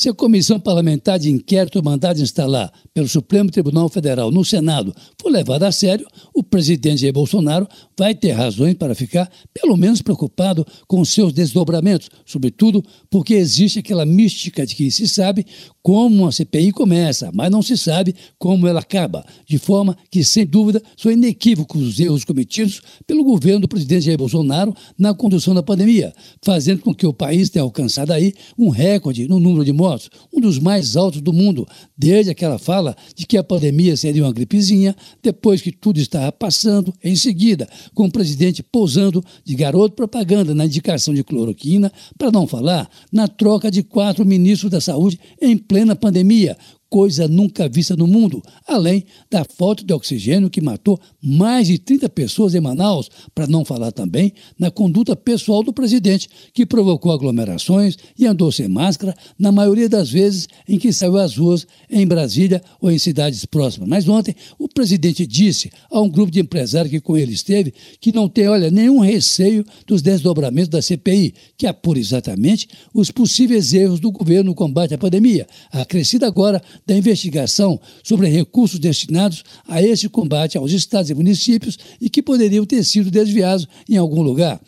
Se a comissão parlamentar de inquérito mandada instalar pelo Supremo Tribunal Federal no Senado for levada a sério, o presidente Jair Bolsonaro vai ter razões para ficar, pelo menos, preocupado com seus desdobramentos, sobretudo porque existe aquela mística de que se sabe como uma CPI começa, mas não se sabe como ela acaba, de forma que, sem dúvida, são inequívocos os erros cometidos pelo governo do presidente Jair Bolsonaro na condução da pandemia, fazendo com que o país tenha alcançado aí um recorde no número de mortos, um dos mais altos do mundo, desde aquela fala de que a pandemia seria uma gripezinha, depois que tudo estava passando, em seguida, com o presidente posando de garoto propaganda na indicação de cloroquina, para não falar na troca de quatro ministros da saúde em plena pandemia, coisa nunca vista no mundo, além da falta de oxigênio que matou mais de 30 pessoas em Manaus, para não falar também na conduta pessoal do presidente, que provocou aglomerações e andou sem máscara na maioria das vezes em que saiu às ruas em Brasília ou em cidades próximas. Mas ontem o presidente disse a um grupo de empresários que com ele esteve que não tem, olha, nenhum receio dos desdobramentos da CPI, que apura exatamente os possíveis erros do governo no combate à pandemia, acrescida agora da investigação sobre recursos destinados a esse combate aos estados e municípios e que poderiam ter sido desviados em algum lugar.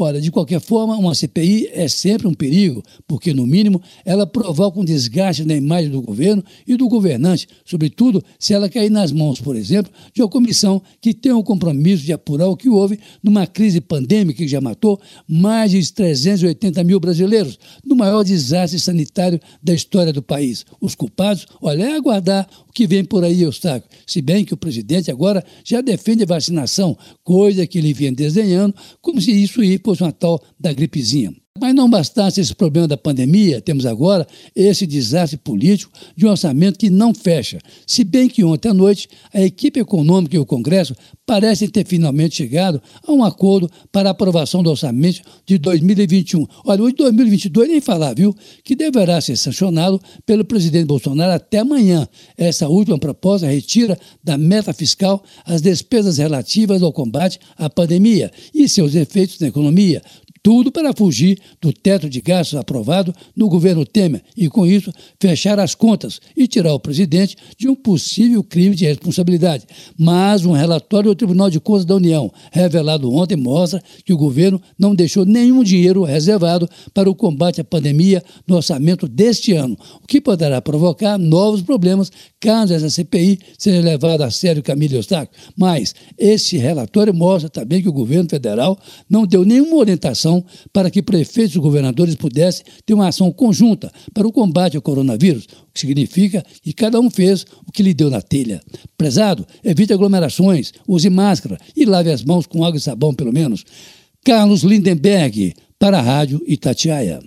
Ora, de qualquer forma, uma CPI é sempre um perigo, porque, no mínimo, ela provoca um desgaste na imagem do governo e do governante, sobretudo se ela cair nas mãos, por exemplo, de uma comissão que tem o compromisso de apurar o que houve numa crise pandêmica que já matou mais de 380 mil brasileiros, no maior desastre sanitário da história do país. Os culpados, olha, é aguardar o que vem por aí, Eustáquio. Se bem que o presidente agora já defende a vacinação, coisa que ele vinha desenhando, como se isso fosse uma tal da gripezinha. Mas não bastasse esse problema da pandemia, temos agora esse desastre político de um orçamento que não fecha. Se bem que ontem à noite a equipe econômica e o Congresso parecem ter finalmente chegado a um acordo para a aprovação do orçamento de 2021. Olha, o de 2022 nem falar, viu? Que deverá ser sancionado pelo presidente Bolsonaro até amanhã. Essa última proposta retira da meta fiscal as despesas relativas ao combate à pandemia e seus efeitos na economia tudo para fugir do teto de gastos aprovado no governo Temer e, com isso, fechar as contas e tirar o presidente de um possível crime de responsabilidade. Mas um relatório do Tribunal de Contas da União, revelado ontem, mostra que o governo não deixou nenhum dinheiro reservado para o combate à pandemia no orçamento deste ano, o que poderá provocar novos problemas caso essa CPI seja levada a sério Camilo Eustáquio. Mas esse relatório mostra também que o governo federal não deu nenhuma orientação para que prefeitos e governadores pudessem ter uma ação conjunta para o combate ao coronavírus, o que significa que cada um fez o que lhe deu na telha. Prezado, evite aglomerações, use máscara e lave as mãos com água e sabão, pelo menos. Carlos Lindenberg, para a Rádio Itatiaia.